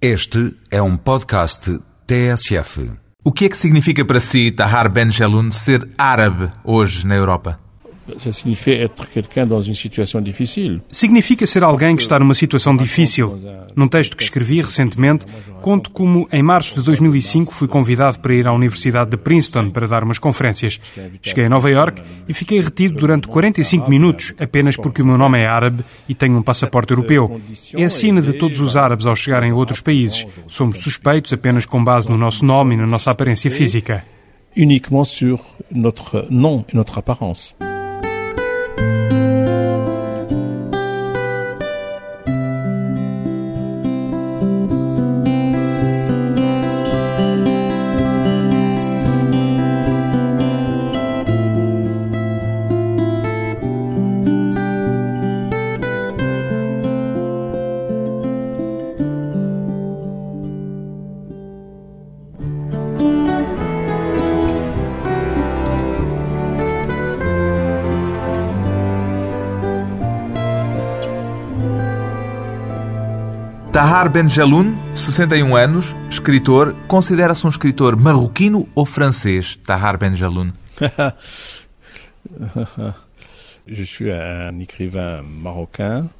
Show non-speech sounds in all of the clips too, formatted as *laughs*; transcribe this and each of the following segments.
Este é um podcast TSF. O que é que significa para si, Tahar Ben Jelloun, ser árabe hoje na Europa? Ça signifie être quelqu'un dans une situation difficile. Significa ser alguém que está numa situação difícil. Num texto que escrevi recentemente, conto como em março de 2005 fui convidado para ir à Universidade de Princeton para dar umas conferências. Cheguei a Nova York e fiquei retido durante 45 minutos apenas porque o meu nome é árabe e tenho um passaporte europeu. É a sina de todos os árabes ao chegarem a outros países. Somos suspeitos apenas com base no nosso nome e na nossa aparência física. Uniquement sur notre nom et notre apparence. Tahar Ben Jelloun, 61 anos, escritor, considera-se um escritor marroquino ou francês, Tahar Ben Jelloun? *laughs* Je suis un écrivain marocain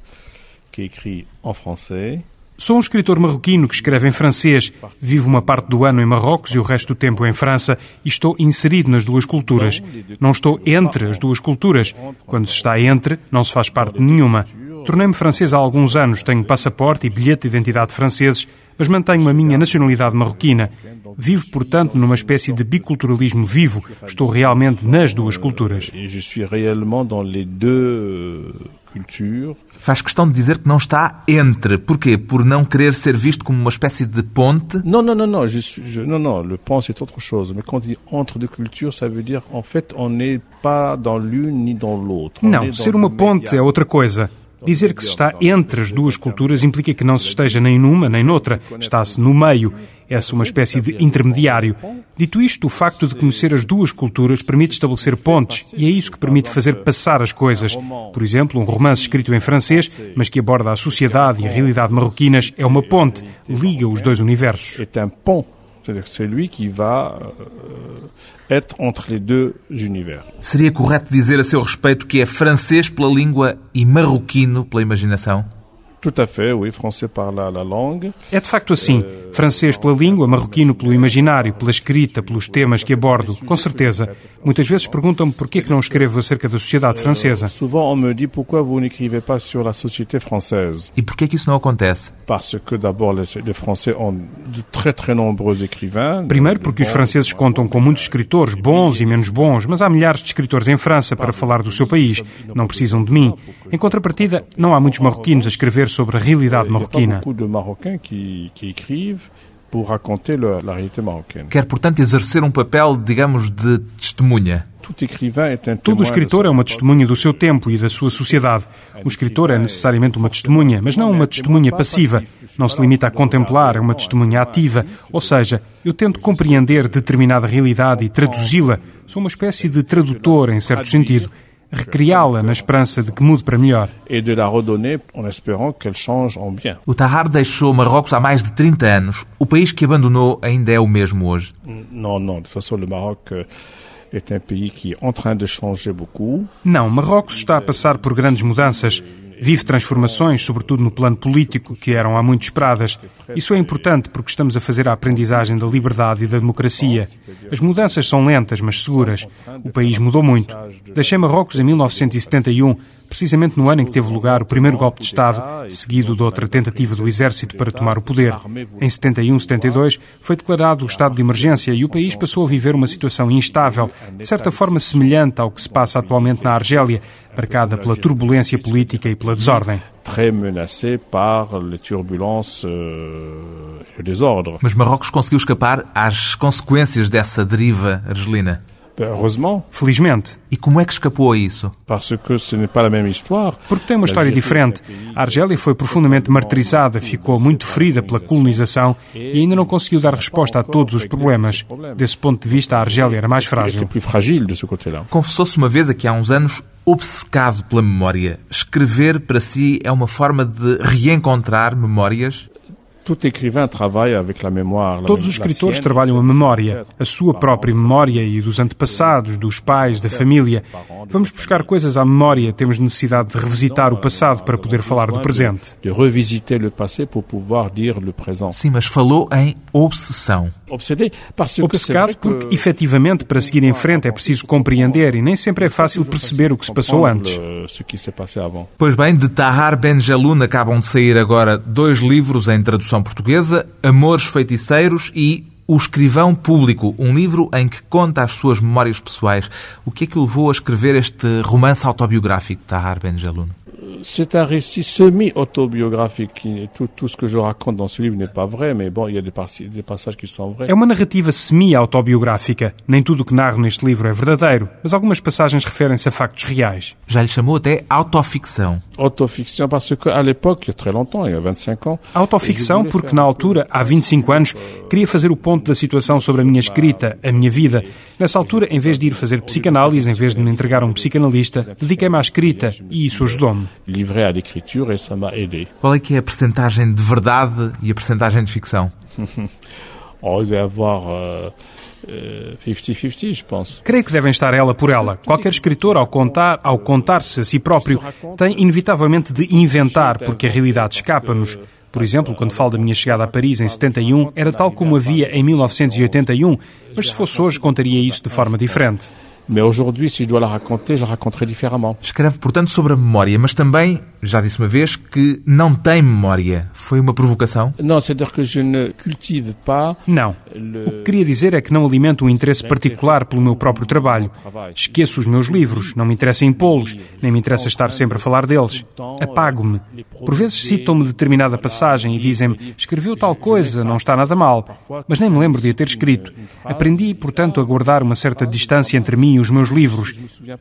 qui écrit en français. Sou um escritor marroquino que escreve em francês. Vivo uma parte do ano em Marrocos e o resto do tempo em França e estou inserido nas duas culturas. Não estou entre as duas culturas. Quando se está entre, não se faz parte de nenhuma. Tornei-me francês há alguns anos, tenho passaporte e bilhete de identidade franceses, mas mantenho a minha nacionalidade marroquina. Vivo, portanto, numa espécie de biculturalismo vivo. Estou realmente nas duas culturas. Cultures. Faz questão de dizer que não está entre. Porquê? Por não querer ser visto como uma espécie de ponte? Non, non, non, non, je suis, je- non, non, le pont c'est autre chose. Mais quand on dit entre deux cultures, ça veut dire en fait on n'est pas dans l'une ni dans l'autre. Não, ser uma ponte é outra coisa. Dizer que se está entre as duas culturas implica que não se esteja nem numa nem noutra. Está-se no meio. É-se uma espécie de intermediário. Dito isto, o facto de conhecer as duas culturas permite estabelecer pontes e é isso que permite fazer passar as coisas. Por exemplo, um romance escrito em francês, mas que aborda a sociedade e a realidade marroquinas, é uma ponte, liga os dois universos. un pont. C'est-à-dire que c'est lui qui va euh, être entre les deux univers. Seria correto dizer a seu respeito que é francês pela língua e marroquino pela imaginação? Tout à fait, oui, français par la, la langue. É de facto assim. Francês pela língua, marroquino pelo imaginário, pela escrita, pelos temas que abordo, com certeza. Muitas vezes perguntam-me porquê que não escrevo acerca da sociedade francesa. Souvent, on me dit pourquoi vous n'écrivez pas sur la société française. E porquê que isso não acontece? Parce que d'abord, les Français ont de très très nombreux écrivains. Primeiro porque os franceses contam com muitos escritores, bons e menos bons, mas há milhares de escritores em França para falar do seu país. Não precisam de mim. Em contrapartida, não há muitos marroquinos a escrever sobre a realidade marroquina. Quer, portanto, exercer um papel, digamos, de testemunha. Todo escritor é uma testemunha do seu tempo e da sua sociedade. O escritor é necessariamente uma testemunha, mas não uma testemunha passiva. Não se limita a contemplar, é uma testemunha ativa. Ou seja, eu tento compreender determinada realidade e traduzi-la. Sou uma espécie de tradutor, em certo sentido. Recriá-la na esperança de que mude para melhor. O Tahar deixou Marrocos há mais de 30 anos. O país que abandonou ainda é o mesmo hoje. Non, non, de façon, le Maroc euh, est un pays qui est en train de changer beaucoup. Não, Marrocos está a passar por grandes mudanças. Vive transformações, sobretudo no plano político, que eram há muito esperadas. Isso é importante porque estamos a fazer a aprendizagem da liberdade e da democracia. As mudanças são lentas, mas seguras. O país mudou muito. Deixei Marrocos em 1971, precisamente no ano em que teve lugar o primeiro golpe de Estado, seguido de outra tentativa do exército para tomar o poder. Em 71-72 foi declarado o estado de emergência e o país passou a viver uma situação instável, de certa forma semelhante ao que se passa atualmente na Argélia, marcada pela turbulência política e pela desordem. euh. Mas Marrocos conseguiu escapar às consequências dessa deriva argelina. Heureusement, Felizmente, E como é que escapou a isso? porque tem uma história diferente. A Argélia foi profundamente martirizada, ficou muito ferida pela colonização e ainda não conseguiu dar resposta a todos os problemas. Desse ponto de vista, a Argélia era mais frágil. Confessou-se uma vez, aqui há uns anos, obcecado pela memória. Escrever, para si, é uma forma de reencontrar memórias? Todos os escritores trabalham a memória, a sua própria memória e dos antepassados, dos pais, da família. Vamos buscar coisas à memória, temos necessidade de revisitar o passado para poder falar do presente. Sim, mas falou em obsessão. Obcecado porque, efetivamente, para seguir em frente é preciso compreender e nem sempre é fácil perceber o que se passou antes. Pois bem, de Tahar Ben Jaloun acabam de sair agora dois livros em tradução portuguesa, Amores Feiticeiros e O Escrivão Público, um livro em que conta as suas memórias pessoais. O que é que o levou a escrever este romance autobiográfico, Tahar Ben Jaloun? C'est un récit semi-autobiographique. Tout, tout, ce que je raconte dans ce livre n'est pas vrai, mais bon, il y a des, des passages qui sont vrais. É uma narrativa semi-autobiográfica. Nem tudo o que narro neste livro é verdadeiro, mas algumas passagens referem-se a factos reais. Já lhe chamou até autoficção. Autoficção, parce qu'à l'époque, il y a très longtemps, il y a 25 ans... Autoficção porque, na altura, há 25 anos, queria fazer o ponto da situação sobre a minha escrita, a minha vida. Nessa altura, em vez de ir fazer psicanálise, em vez de me entregar a um psicanalista, dediquei-me à escrita e isso ajudou-me. Livré à l'écriture et ça m'a aidé. Qual é que é a percentagem de verdade e a percentagem de ficção? *laughs* oh, avoir... Uh... 50-50, je pense. Creio que devem estar ela por ela. Qualquer escritor, ao contar, ao contar-se a si próprio, tem inevitavelmente de inventar, porque a realidade escapa-nos. Por exemplo, quando falo da minha chegada a Paris em 71, era tal como havia em 1981, mas se fosse hoje, contaria isso de forma diferente. Mais aujourd'hui, si je dois la raconter, je la raconterai différemment. Escreve, portanto, sobre a memória, mas também, já disse uma vez, que não tem memória. Foi uma provocação? Não, c'est-à-dire que je ne cultive pas... Não. O que queria dizer é que não alimento um interesse particular pelo meu próprio trabalho. Esqueço os meus livros, não me interessa impô-los, nem me interessa estar sempre a falar deles. Apago-me. Por vezes citam-me determinada passagem e dizem-me escreveu tal coisa, não está nada mal. Mas nem me lembro de a ter escrito. Aprendi, portanto, a guardar uma certa distância entre mim os meus livros.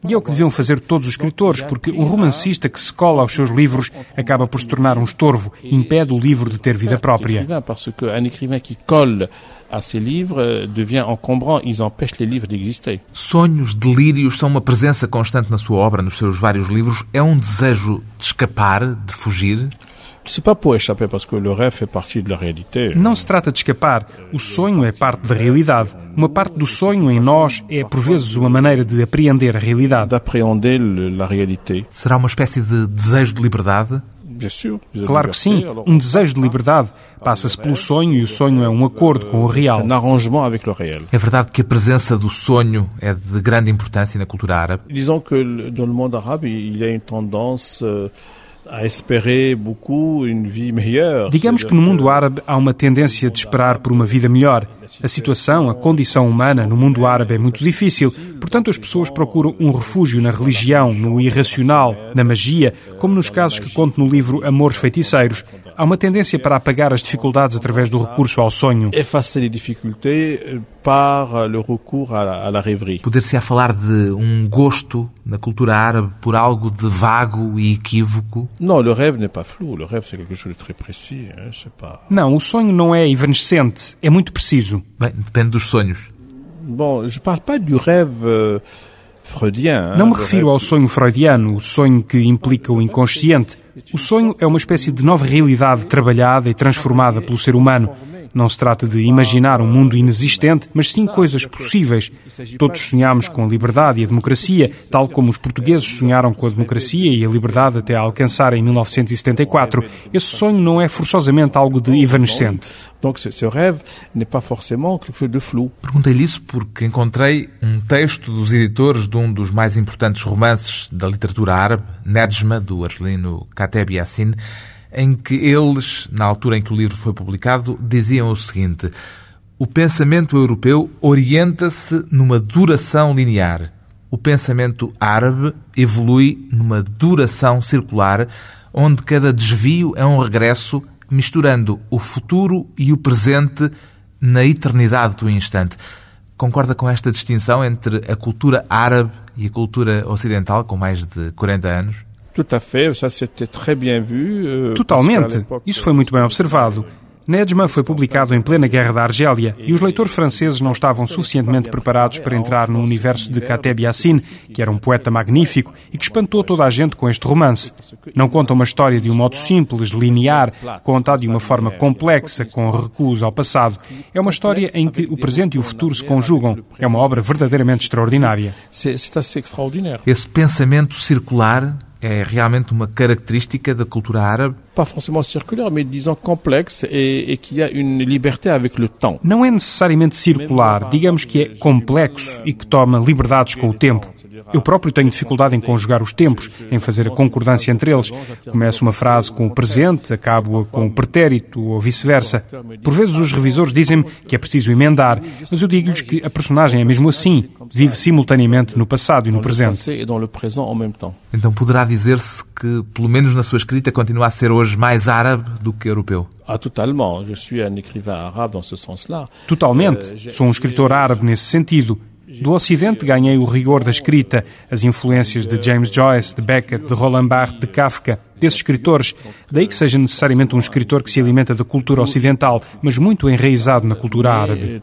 E é o que deviam fazer todos os escritores, porque um romancista que se cola aos seus livros acaba por se tornar um estorvo, impede o livro de ter vida própria. a ses livres devient encombrant, ils empêchent les livres d'exister. Sonhos, delírios são uma presença constante na sua obra, nos seus vários livros. É um desejo de escapar, de fugir? Não se trata de escapar. O sonho é parte da realidade. Uma parte do sonho em nós é, por vezes, uma maneira de apreender a realidade. Será uma espécie de desejo de liberdade? Claro que sim. Um desejo de liberdade passa-se pelo sonho e o sonho é um acordo com o real. É verdade que a presença do sonho é de grande importância na cultura árabe? Disons que no mundo árabe il y a une tendance euh, Digamos que no mundo árabe há uma tendência de esperar por uma vida melhor. A situação, a condição humana no mundo árabe é muito difícil, portanto as pessoas procuram um refúgio na religião, no irracional, na magia, como nos casos que conto no livro Amores Feiticeiros. Há uma tendência para apagar as dificuldades através do recurso ao sonho. Effacer as dificuldades par le recours à la rêverie. Poder-se a falar de um gosto na cultura árabe por algo de vago e equívoco? Não, le rêve n'est pas flou. Le rêve c'est quelque chose de très précis. Hein, pas... Não, o sonho não é evanescente, é muito preciso. Bem, depende dos sonhos. Bom, je parle pas du rêve euh, freudien. Não me refiro ao sonho freudiano, o sonho que implica o inconsciente. O sonho é uma espécie de nova realidade trabalhada e transformada pelo ser humano. Não se trata de imaginar um mundo inexistente, mas sim coisas possíveis. Todos sonhamos com a liberdade e a democracia, tal como os portugueses sonharam com a democracia e a liberdade até a alcançar em 1974. Esse sonho não é forçosamente algo de evanescente. Perguntei-lhe isso porque encontrei um texto dos editores de um dos mais importantes romances da literatura árabe, Nejma, do argelino Kateb Yassin, em que eles, na altura em que o livro foi publicado, diziam o seguinte: O pensamento europeu orienta-se numa duração linear. O pensamento árabe evolui numa duração circular, onde cada desvio é um regresso, misturando o futuro e o presente na eternidade do instante. Concorda com esta distinção entre a cultura árabe e a cultura ocidental, com mais de 40 anos? Tout à fait, ça c'était très bien vu. Euh, Totalmente. Isso foi muito bem observado. Nedjma foi publicado em plena Guerra da Argélia e os leitores franceses não estavam suficientemente preparados para entrar no universo de Kateb Yassine, que era um poeta magnífico e que espantou toda a gente com este romance. Não conta uma história de um modo simples, linear, contada de uma forma complexa, com recuos ao passado. É uma história em que o presente e o futuro se conjugam. É uma obra verdadeiramente extraordinária. Esse pensamento circular é realmente uma característica da cultura árabe? Pas forcément circulaire, mais disons complexe et, et qu'il y a une liberté avec le temps. Não é necessariamente circular, digamos que é complexo e que toma liberdades com o tempo. Eu próprio tenho dificuldade em conjugar os tempos, em fazer a concordância entre eles. Começo uma frase com o presente, acabo-a com o pretérito ou vice-versa. Por vezes os revisores dizem-me que é preciso emendar, mas eu digo-lhes que a personagem é mesmo assim, vive simultaneamente no passado e no presente. Então poderá dizer-se que, pelo menos na sua escrita, continua a ser hoje mais árabe do que europeu? Ah. Totalmente. Sou um escritor árabe nesse sentido. Do Ocidente ganhei o rigor da escrita, as influências de James Joyce, de Beckett, de Roland Barthes, de Kafka, desses escritores. Daí que seja necessariamente um escritor que se alimenta da cultura ocidental, mas muito enraizado na cultura árabe.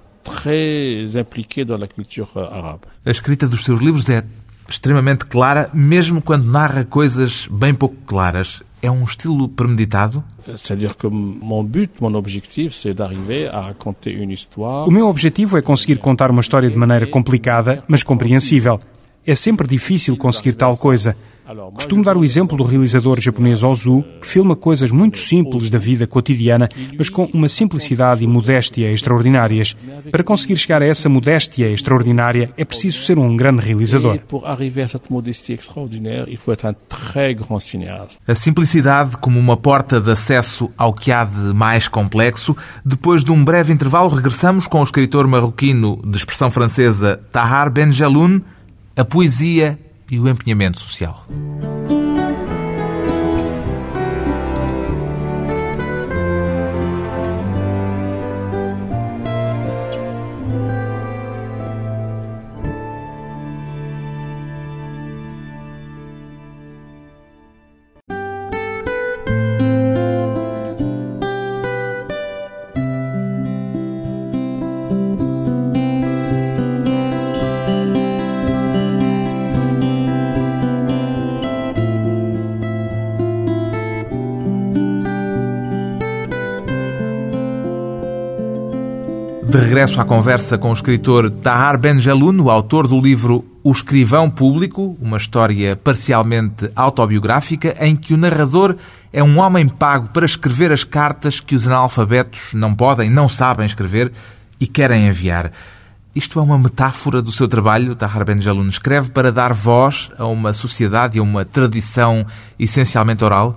A escrita dos seus livros é extremamente clara, mesmo quando narra coisas bem pouco claras. É um estilo premeditado? C'est-à-dire que mon but, mon objectif, c'est d'arriver à raconter une histoire. O meu objetivo é conseguir contar uma história de maneira complicada, mas compreensível. É sempre difícil conseguir tal coisa. Costumo dar o exemplo do realizador japonês Ozu, que filma coisas muito simples da vida cotidiana, mas com uma simplicidade e modéstia extraordinárias. Para conseguir chegar a essa modéstia extraordinária, é preciso ser um grande realizador. A simplicidade como uma porta de acesso ao que há de mais complexo. Depois de um breve intervalo, regressamos com o escritor marroquino de expressão francesa Tahar Benjeloun, a poesia e o empenhamento social. Regresso à conversa com o escritor Tahar o autor do livro O Escrivão Público, uma história parcialmente autobiográfica em que o narrador é um homem pago para escrever as cartas que os analfabetos não podem, não sabem escrever e querem enviar. Isto é uma metáfora do seu trabalho, Tahar Benjeloun escreve para dar voz a uma sociedade e a uma tradição essencialmente oral?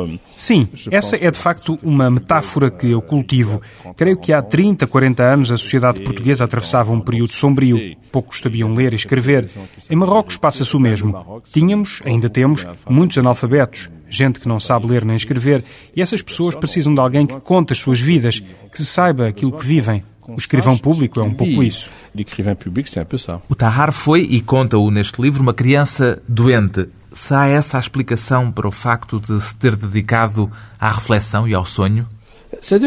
Euh, Sim, essa é de facto uma metáfora que eu cultivo. Creio que há 30, 40 anos a sociedade portuguesa atravessava um período sombrio. Poucos sabiam ler e escrever. Em Marrocos passa-se o mesmo. Tínhamos, ainda temos, muitos analfabetos gente que não sabe ler nem escrever, e essas pessoas precisam de alguém que conte as suas vidas, que saiba aquilo que vivem. O escrivão público é um pouco isso. O Tahar foi, e conta-o neste livro, uma criança doente. Se há essa a explicação para o facto de se ter dedicado à reflexão e ao sonho?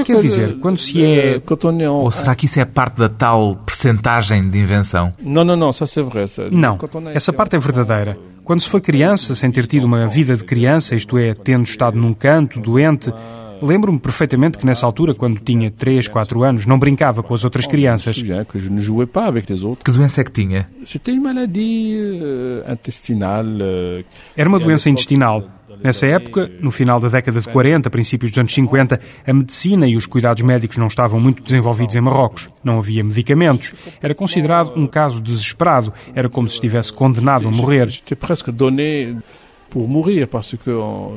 Quer dizer, quando se é... Ou será que isso é parte da tal percentagem de invenção? Não, não, não, ça vrai. Não, essa parte é verdadeira. Quando se foi criança, sem ter tido uma vida de criança, isto é, tendo estado num canto, doente, Lembro-me perfeitamente que nessa altura, quando tinha 3, 4 anos, não brincava com as outras crianças. Que doença é que tinha? Euh, euh, Era uma doença intestinal. Nessa época, no final da década de 40, princípios dos anos 50, a medicina e os cuidados médicos não estavam muito desenvolvidos em Marrocos. Não havia medicamentos. Era considerado um caso desesperado. Era como se estivesse condenado a morrer. pour mourir parce que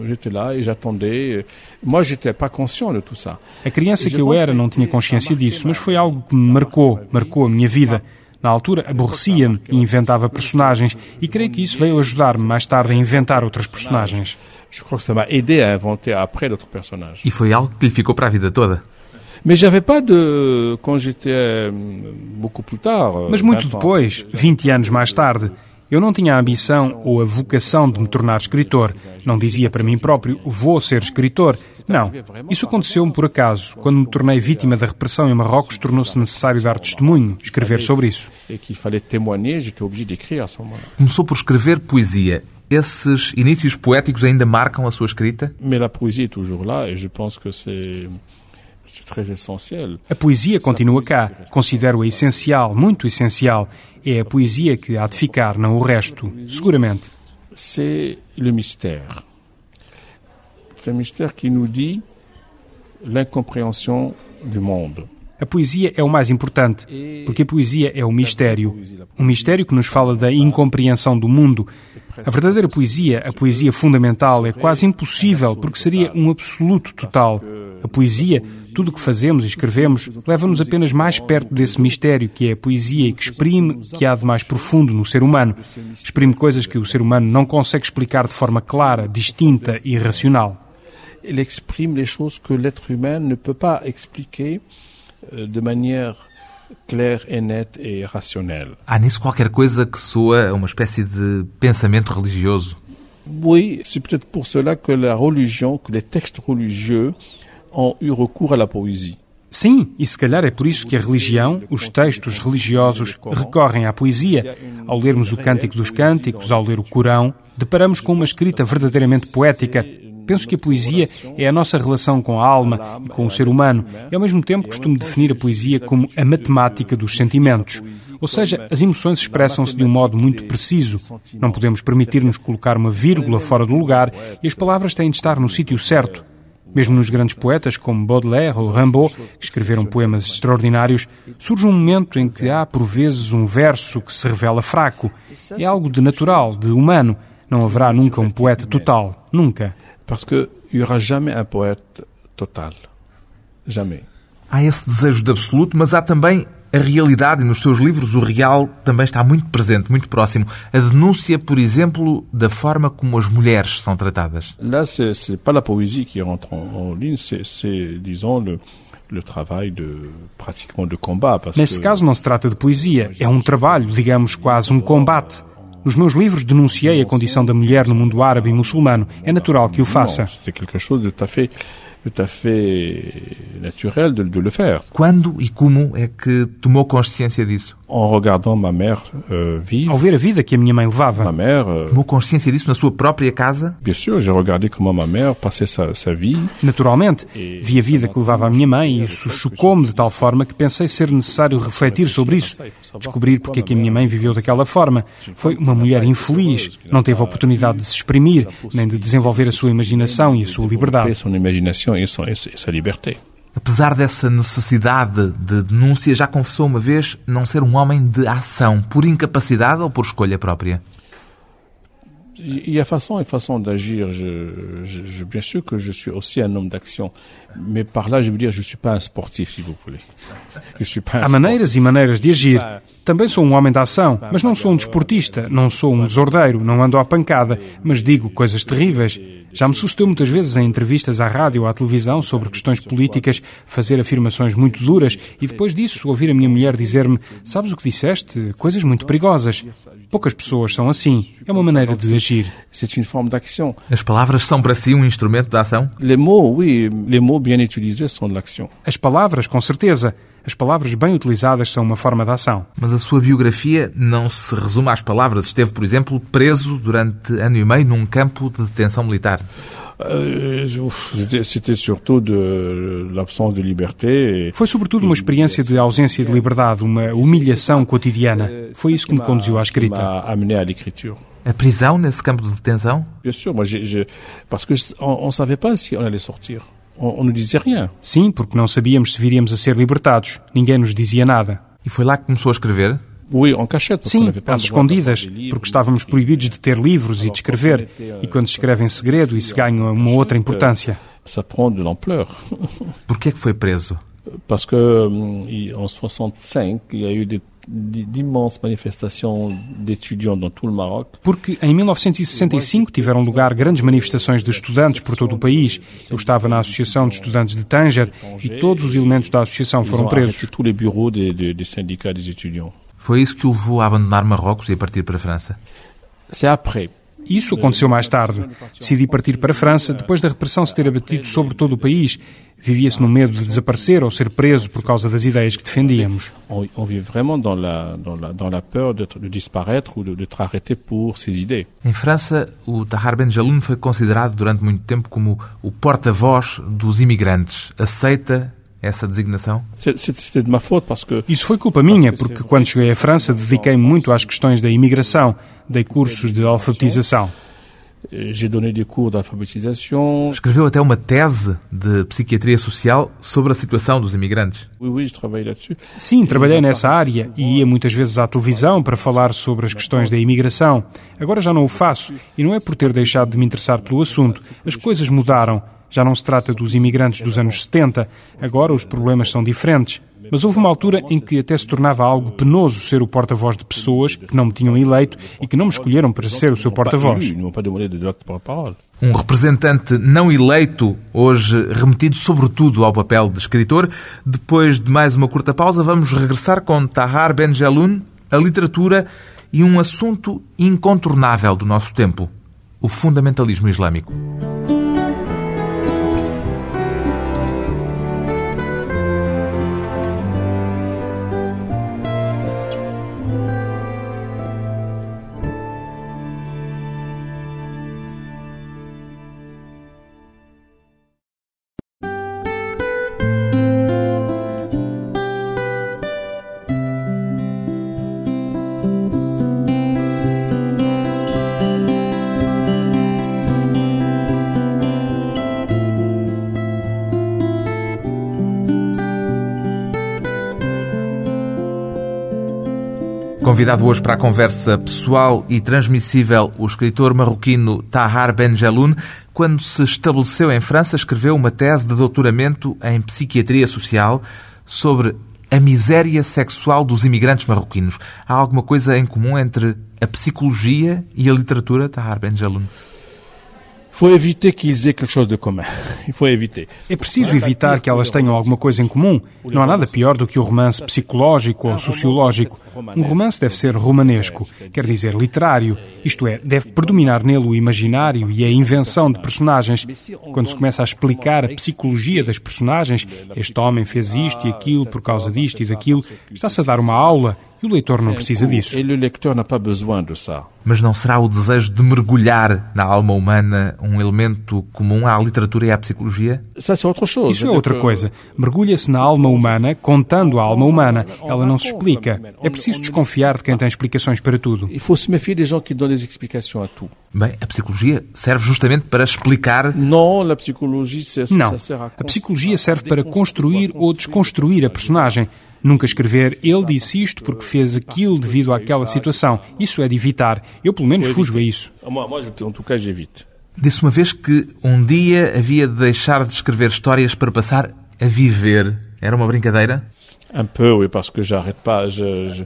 j'étais là et j'attendais. Moi, j'étais pas conscient de tout ça. A criança que eu era não tinha consciência disso, mas foi algo que me marcou, marcou a minha vida. Na altura, aborrecia-me e inventava personagens, e creio que isso veio ajudar-me mais tarde a inventar outros personagens. Je crois que ça m'a aidé à inventer après d'autres personnages. E foi algo que lhe ficou para a vida toda. Mais j'avais pas de quand j'étais euh, beaucoup plus tard. Mas muito depois, 20 anos mais tarde, Eu não tinha a ambição ou a vocação de me tornar escritor. Não dizia para mim próprio, vou ser escritor. Não. Isso aconteceu-me por acaso. Quando me tornei vítima da repressão em Marrocos, tornou-se necessário dar testemunho, escrever sobre isso. Começou por escrever poesia. Esses inícios poéticos ainda marcam a sua escrita? Mas a poesia toujours lá je pense que c'est a poesia continua cá. Considero-a essencial, muito essencial. É a poesia que há de ficar, não o resto, seguramente. C'est le mystère. C'est un mystère qui nous dit l'incompréhension du monde. A poesia é o mais importante, porque a poesia é o mistério. Um mistério que nos fala da incompreensão do mundo. A verdadeira poesia, a poesia fundamental, é quase impossível, porque seria um absoluto total. A poesia, tudo o que fazemos e escrevemos, leva-nos apenas mais perto desse mistério que é a poesia e que exprime o que há de mais profundo no ser humano. Exprime coisas que o ser humano não consegue explicar de forma clara, distinta e racional. Ele exprime les choses que humain ne peut pas expliquer euh, de manière claire et nette et rationnelle. Há nisso qualquer coisa que soa uma espécie de pensamento religioso. Oui, c'est peut-être pour cela que la religion, que les textes religieux ont eu recours à la poésie. Sim, e se calhar é por isso que a religião, os textos religiosos, recorrem à poesia. Ao lermos o Cântico dos Cânticos, ao ler o Corão, deparamos com uma escrita verdadeiramente poética. Penso que a poesia é a nossa relação com a alma e com o ser humano, e ao mesmo tempo costumo definir a poesia como a matemática dos sentimentos. Ou seja, as emoções expressam-se de um modo muito preciso. Não podemos permitir-nos colocar uma vírgula fora do lugar e as palavras têm de estar no sítio certo. Mesmo nos grandes poetas como Baudelaire ou Rimbaud, que escreveram poemas extraordinários, surge um momento em que há, por vezes, um verso que se revela fraco. É algo de natural, de humano. Não haverá nunca um poeta total. Nunca. Parce n'y aura jamais un poète total. Jamais. Há esse desejo de absoluto, mas há também a realidade, e nos seus livros o real também está muito presente, muito próximo. A denúncia, por exemplo, da forma como as mulheres são tratadas. Là, c'est pas la poésie qui rentre en, en ligne, c'est, disons, le, le travail de pratiquement de combat. Neste caso não se trata de poesia, é um trabalho, digamos, quase um combate. Nos meus livros denunciei a condição da mulher no mundo árabe e muçulmano. É natural que o faça. Tout à fait naturel de, de, le faire. Quando e como é que tomou consciência disso? En regardant ma mère euh, vivre. Ao ver a vida que a minha mãe levava. Ma mère. Euh, tomou consciência disso na sua própria casa? Bien sûr, j'ai regardé comment ma mère passait sa, sa vie. Naturalmente, vi a vida que levava a minha mãe e isso chocou-me de tal forma que pensei ser necessário refletir sobre isso, descobrir porque é que a minha mãe viveu daquela forma. Foi uma mulher infeliz, não teve a oportunidade de se exprimir, nem de desenvolver a sua imaginação e a sua liberdade. Imagination et, sa liberté. Apesar dessa necessidade de denúncia, já confessou uma vez não ser um homem de ação, por incapacidade ou por escolha própria? Il y a façon et façon d'agir. Je, je, je, bien sûr que je suis aussi un homme d'action, mais par là, je veux dire, je suis pas un sportif, si vous voulez. Je suis pas un Há maneiras e maneiras de agir. Também sou um homem de ação, mas não sou um desportista, não sou um desordeiro, não ando à pancada, mas digo coisas terríveis. Já me sucedeu muitas vezes em entrevistas à rádio ou à televisão sobre questões políticas fazer afirmações muito duras e depois disso ouvir a minha mulher dizer-me: Sabes o que disseste? Coisas muito perigosas. Poucas pessoas são assim. É uma maneira de agir. As palavras são para si um instrumento de ação? Les mots, oui, les mots bien utilisés sont de l'action. As palavras, com certeza. As palavras bem utilizadas são uma forma de ação. Mas a sua biografia não se resume às palavras. Esteve, por exemplo, preso durante ano e meio num campo de detenção militar. De liberté. Foi sobretudo uma experiência de ausência de liberdade, uma humilhação cotidiana. Foi isso que me conduziu à escrita. A prisão nesse campo de detenção? Bien sûr, moi, parce que on, on savait pas si on allait sortir. On ne dizia rien. Sim, porque não sabíamos se viríamos a ser libertados. Ninguém nos dizia nada. E foi lá que começou a escrever? Oui, en cachette. Sim, às escondidas, porque estávamos proibidos de ter livros e de escrever. E quando se escreve em segredo, isso ganha uma outra importância. Ça prend de l'ampleur. Por que é que foi preso? Parce que en 65, il y a eu des d'immenses manifestações de estudantes dans tout le Maroc. Porque em 1965 tiveram lugar grandes manifestações de estudantes por todo o país. Eu estava na Associação de Estudantes de Tanger e todos os elementos da associação foram presos. Tous les bureaux des, des, des syndicats des étudiants. Foi isso que o levou a abandonar Marrocos e a partir para a França? C'est après. Isso aconteceu mais tarde. Decidi partir para a França depois da repressão se ter abatido sobre todo o país. Vivia-se no medo de desaparecer ou ser preso por causa das ideias que defendíamos. On, on vit vraiment dans la, dans la, dans la peur d'être- de disparaître ou de- d'être arrêté pour ses idées. Em França, o Tahar Ben Jaloun foi considerado durante muito tempo como o porta-voz dos imigrantes. Aceita essa designação? Isso foi culpa minha, porque quando cheguei à França dediquei-me muito às questões da imigração. Dei cursos de alfabetização. d'alphabétisation. Escreveu até uma tese de psiquiatria social sobre a situação dos imigrantes. Sim, trabalhei nessa área e ia muitas vezes à televisão para falar sobre as questões da imigração. Agora já não o faço e não é por ter deixado de me interessar pelo assunto. As coisas mudaram. Já não se trata dos imigrantes dos anos 70. Agora os problemas são diferentes. Mas houve uma altura em que até se tornava algo penoso ser o porta-voz de pessoas que não me tinham eleito e que não me escolheram para ser o seu porta-voz. Um representante não eleito, hoje remetido sobretudo ao papel de escritor. Depois de mais uma curta pausa, vamos regressar com Tahar Ben Jaloun, a literatura e um assunto incontornável do nosso tempo: o fundamentalismo islâmico. Convidado hoje para a conversa pessoal e transmissível, o escritor marroquino Tahar Ben Jaloun, quando se estabeleceu em França, escreveu uma tese de doutoramento em psiquiatria social sobre a miséria sexual dos imigrantes marroquinos. Há alguma coisa em comum entre a psicologia e a literatura, Tahar Ben Jaloun? Il faut éviter qu'ils aient quelque chose de commun. Il faut éviter. É preciso evitar que elas tenham alguma coisa em comum. Não há nada pior do que o romance psicológico ou sociológico. Um romance deve ser romanesco, quer dizer, literário. Isto é, deve predominar nele o imaginário e a invenção de personagens. Quando se começa a explicar a psicologia das personagens, este homem fez isto e aquilo por causa disto e daquilo, está-se a dar uma aula e o leitor não precisa disso. Mas não será o desejo de mergulhar na alma humana um elemento comum à literatura e à psicologia? Isso é C'est-à-dire outra coisa. Mergulha-se na alma humana, contando a alma humana. Ela não se explica. É preciso desconfiar de quem tem explicações para tudo. Il faut se méfier des gens qui donnent des explications à tout. Bem, a psicologia serve justamente para explicar Non, la psychologie, c'est, ça, Não. A psicologia serve para construir ou desconstruire a personagem. Nunca escrever ele disse isto porque fez aquilo devido àquela situação. Isso é de evitar. Eu, pelo menos, fujo a isso. Disse uma vez que um dia havia de deixar de escrever histórias para passar a viver. Era uma brincadeira? Un peu, oui, parce que j'arrête pas. Je, je-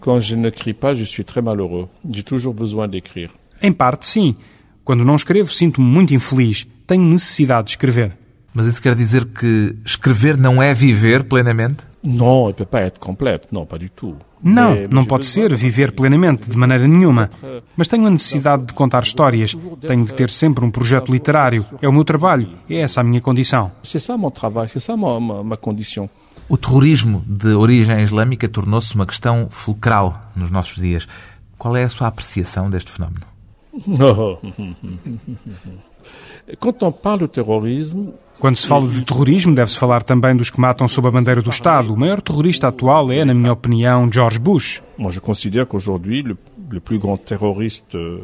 quand je n'écris pas, je suis très malheureux. J'ai toujours besoin d'écrire. Em parte, sim. Quando não escrevo, sinto-me muito infeliz. Tenho necessidade de escrever. Mas isso quer dizer que escrever não é viver plenamente? Être complète. Non, pas du tout. Não, Mais- não pode ser viver plenamente, de maneira nenhuma. Mas tenho a necessidade de contar histórias. Tenho de ter sempre um projeto literário. É o meu trabalho. É essa a minha condição. C'est ça mon travail, c'est ça ma, ma, ma condition. O terrorismo de origem islâmica tornou-se uma questão fulcral nos nossos dias. Qual é a sua apreciação deste fenómeno? *laughs* Quand on parle de terrorisme, Quando se fala de terrorismo, deve-se falar também dos que matam sob a bandeira do Estado. O maior terrorista atual é, na minha opinião, George Bush. moi je considère qu'aujourd'hui, le, le plus grand terroriste euh,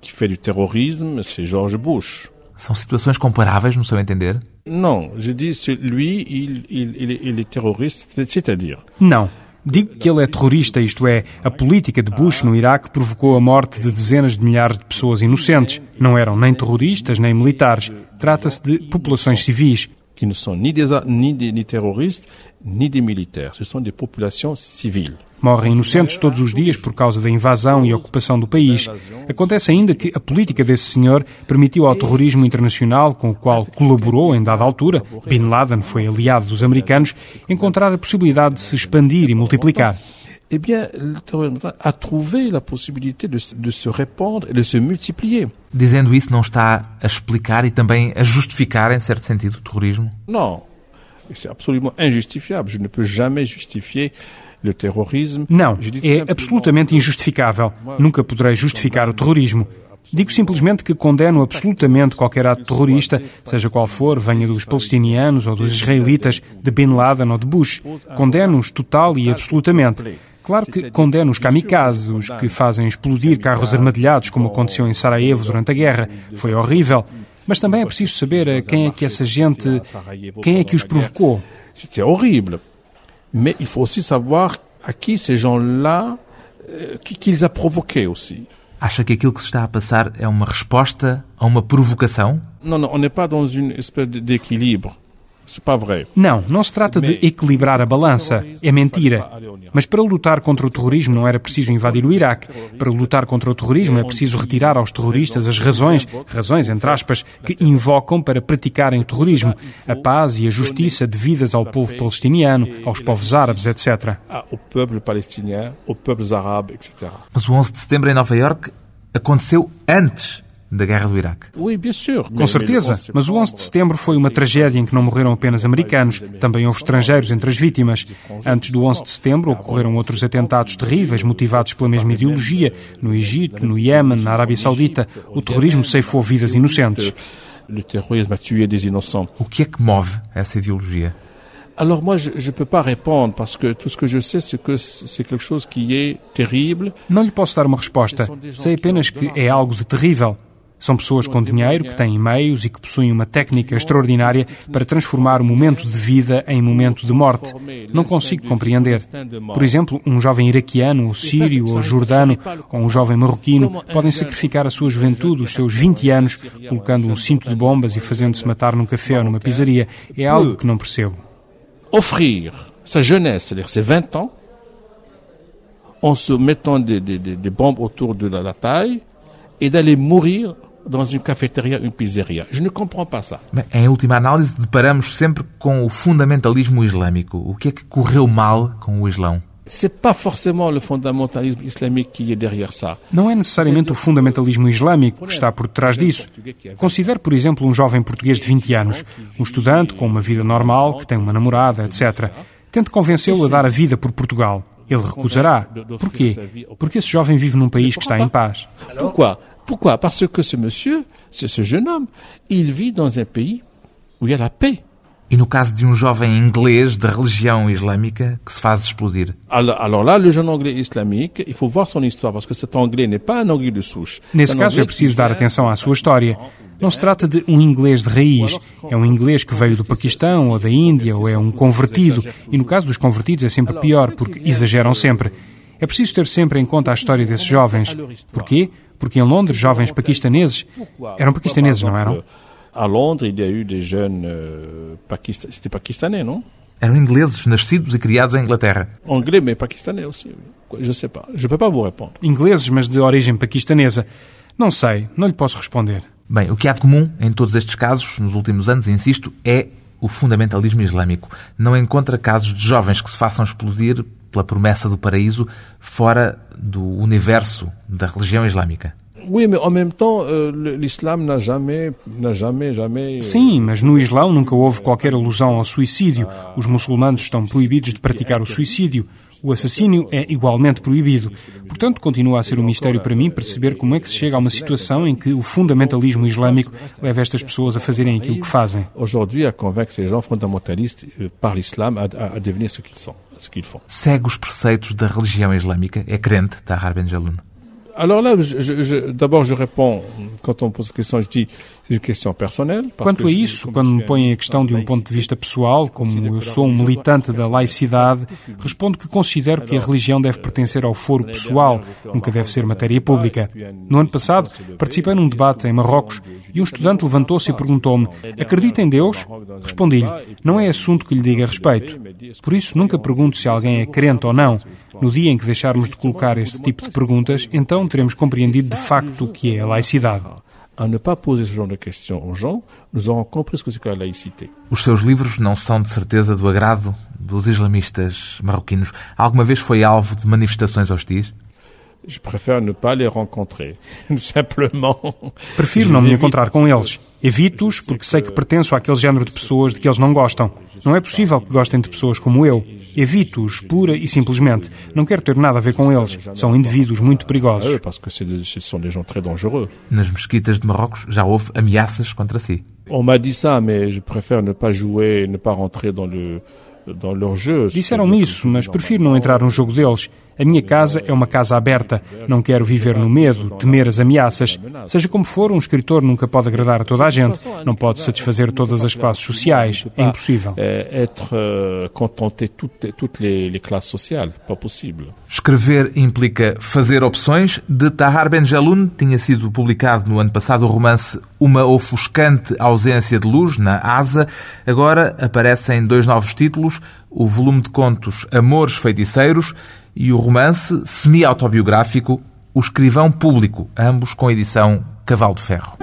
qui fait du terrorisme, c'est George Bush. São situações comparáveis, no seu entender? Non, je dis, c'est- lui, il, il, il, est, il est terroriste, c'est-à-dire, Não. Digo que ele é terrorista, isto é, a política de Bush no Iraque provocou a morte de dezenas de milhares de pessoas inocentes. Não eram nem terroristas nem militares. Trata-se de populações civis. qui ne sont ni des, a- ni des ni terroristes, ni des militaires. Morrem inocentes todos os dias por causa da invasão e ocupação do país. Acontece ainda que a política desse senhor permitiu ao terrorismo internacional, com o qual colaborou em dada altura, Bin Laden foi aliado dos americanos, encontrar a possibilidade de se expandir e multiplicar. eh bien, le terrorisme a trouvé la possibilité de, de se répandre et de se multiplier. Dizendo isso, não está a explicar e também a justificar, em certo sentido, o terrorismo? Non, c'est absolument injustifiable. Je ne peux jamais justifier. Não, é absolutamente injustificável. Nunca poderei justificar o terrorismo. Digo simplesmente que condeno absolutamente qualquer ato terrorista, seja qual for, venha dos palestinianos ou dos israelitas, de Bin Laden ou de Bush. Condeno-os total e absolutamente. Claro que condeno os kamikazes, os que fazem explodir carros armadilhados, como aconteceu em Sarajevo durante a guerra. Foi horrível. Mas também é preciso saber a quem é que essa gente, quem é que os provocou. C'était horrible. Mais il faut aussi savoir à qui ces gens-là, euh, qui, qui les a provoqués aussi. Acha que aquilo que se está a passar é uma resposta a uma provocação? Non, non, on n'est pas dans une espèce d'équilibre. C'est pas vrai. Não, não se trata de equilibrar a balança. É mentira. Mas para lutar contra o terrorismo não era preciso invadir o Iraque. Para lutar contra o terrorismo é preciso retirar aos terroristas as razões, razões entre aspas, que invocam para praticarem o terrorismo, a paz e a justiça devidas ao povo palestiniano, aos povos árabes, etc. Ah. Mas o 11 de setembro em Nova Iorque aconteceu antes da guerra do Iraque. Com certeza, mas o 11 de setembro foi uma tragédia em que não morreram apenas americanos, também houve estrangeiros entre as vítimas. Antes do 11 de setembro ocorreram outros atentados terríveis motivados pela mesma ideologia, no Egito, no Iémen, na Arábia Saudita. O terrorismo ceifou vidas inocentes. O que é que move essa ideologia? Alors moi, je ne peux pas répondre parce que tout ce que je sais, c'est que c'est quelque chose qui est terrible. Não lhe posso dar uma resposta. Sei apenas que é algo de terrível. São pessoas com dinheiro, que têm meios e que possuem uma técnica extraordinária para transformar o momento de vida em momento de morte. Não consigo compreender. Por exemplo, um jovem iraquiano, ou sírio, ou jordano, ou um jovem marroquino podem sacrificar a sua juventude, os seus 20 anos, colocando um cinto de bombas e fazendo-se matar num café ou numa pizzaria. É algo que não percebo. Offrir sa jeunesse, c'est-à-dire ses 20 ans, en se mettant des, des, des, bombes autour de la, la taille et d'aller mourir dans une cafétéria, une pizzeria. Je ne comprends pas ça. Bem, Em última análise, deparamos sempre com o fundamentalismo islâmico. O que é que correu mal com o Islão? C'est pas forcément le fondamentalisme islamique qui est derrière ça. Não é necessariamente o fundamentalismo islâmico que está por detrás disso. Considere, por exemplo, um jovem português de 20 anos, um estudante com uma vida normal, que tem uma namorada, etc. Tente convencê-lo a dar a vida por Portugal. Ele recusará. Porquê? Porque esse jovem vive num país que está em paz. Pourquoi Pourquoi Parce que ce monsieur, ce, ce jeune homme, il vit dans un pays où il y a la paix. E no caso de um jovem inglês da religião islâmica que se faz explodir? Alors, alors là, le jeune anglais islamique, il faut voir son histoire, parce que cet anglais n'est pas un anglais de souche. Nesse caso, é preciso dar atenção à sua história. Não se trata de um inglês de raiz. É um inglês que veio do Paquistão ou da Índia, ou é um convertido. E no caso dos convertidos é sempre pior, porque exageram sempre. É preciso ter sempre em conta a história desses jovens. Porquê? Porque em Londres, jovens paquistaneses eram paquistaneses, não eram? À Londres, il y a eu des jeunes pakistanais. C'était pakistanais, non Eram ingleses nascidos e criados em Inglaterra. Anglais, aussi. oui. Je sais pas. Je peux pas vous répondre. Ingleses, mas de origem paquistanesa. Não sei, não lhe posso responder. Bem, o que há de comum em todos estes casos, nos últimos anos, insisto, é o fundamentalismo islâmico. Não encontra casos de jovens que se façam explodir pela promessa do paraíso fora do universo da religião islâmica. Sim, mas no Islão nunca houve qualquer alusão ao suicídio. Os muçulmanos estão proibidos de praticar o suicídio. O assassínio é igualmente proibido. Portanto, continua a ser um mistério para mim perceber como é que se chega a uma situação em que o fundamentalismo islâmico leva estas pessoas a fazerem aquilo que fazem. Aujourd'hui, à convaincre ces gens fondamentalistes euh, par l'islam à, devenir ce qu'ils sont, ce qu'ils font. Segue os preceitos da religião islâmica. É crente, Tahar Ben Jaloun. Alors là, d'abord, je réponds, quand on me pose la question, je dis, c'est une question personnelle. Quanto a isso, quando me põem a questão de um ponto de vista pessoal, como eu sou um militante da laicidade, respondo que considero que a religião deve pertencer ao foro pessoal, nunca deve ser matéria pública. No ano passado, participei num debate em Marrocos e um estudante levantou-se e perguntou-me: Acredita em Deus? Respondi-lhe: Não é assunto que lhe diga respeito. Por isso, nunca pergunto se alguém é crente ou não. No dia em que deixarmos de colocar este tipo de perguntas, então teremos compreendido de facto o que é a laicidade. Os seus livros não são de certeza do agrado dos islamistas marroquinos. Alguma vez foi alvo de manifestações hostis? Je préfère ne pas les rencontrer, *laughs* simplement. Prefiro não me encontrar com eles. Evito-os porque sei que pertenço àquele género de pessoas de que eles não gostam. Não é possível que gostem de pessoas como eu. Evito-os pura e simplesmente. Não quero ter nada a ver com eles. São indivíduos muito perigosos. Nas mesquitas de Marrocos já houve ameaças contra si. On m'a dit ça, mais je préfère ne pas jouer, ne pas rentrer dans le dans leur jeu. Disseram-me isso, mas prefiro não entrar no jogo deles. A minha casa é uma casa aberta. Não quero viver no medo, temer as ameaças. Seja como for, um escritor nunca pode agradar a toda a gente. Não pode satisfazer todas as classes sociais. É impossível. Euh, être euh. Escrever implica fazer opções. De Tahar Ben Jaloun tinha sido publicado no ano passado o romance Uma Ofuscante Ausência de Luz, na ASA. Agora aparecem dois novos títulos, o volume de contos Amores Feiticeiros e o romance semi-autobiográfico O Escrivão Público, ambos com edição Cavalo de Ferro.